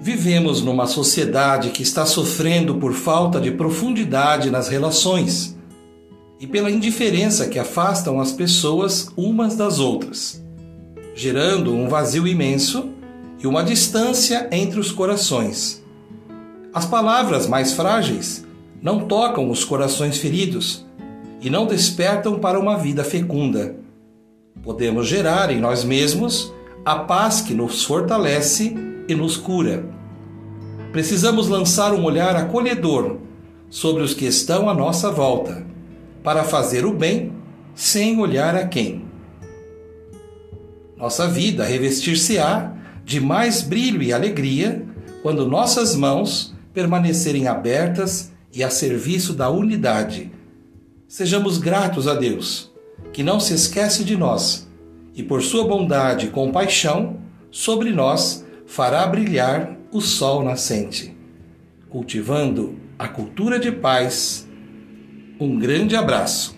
Vivemos numa sociedade que está sofrendo por falta de profundidade nas relações e pela indiferença que afastam as pessoas umas das outras, gerando um vazio imenso e uma distância entre os corações. As palavras mais frágeis não tocam os corações feridos e não despertam para uma vida fecunda. Podemos gerar em nós mesmos a paz que nos fortalece e nos cura. Precisamos lançar um olhar acolhedor sobre os que estão à nossa volta, para fazer o bem sem olhar a quem. Nossa vida revestir-se-á de mais brilho e alegria quando nossas mãos permanecerem abertas e a serviço da unidade. Sejamos gratos a Deus, que não se esquece de nós e, por sua bondade e compaixão, sobre nós fará brilhar o sol nascente. Cultivando a cultura de paz. Um grande abraço.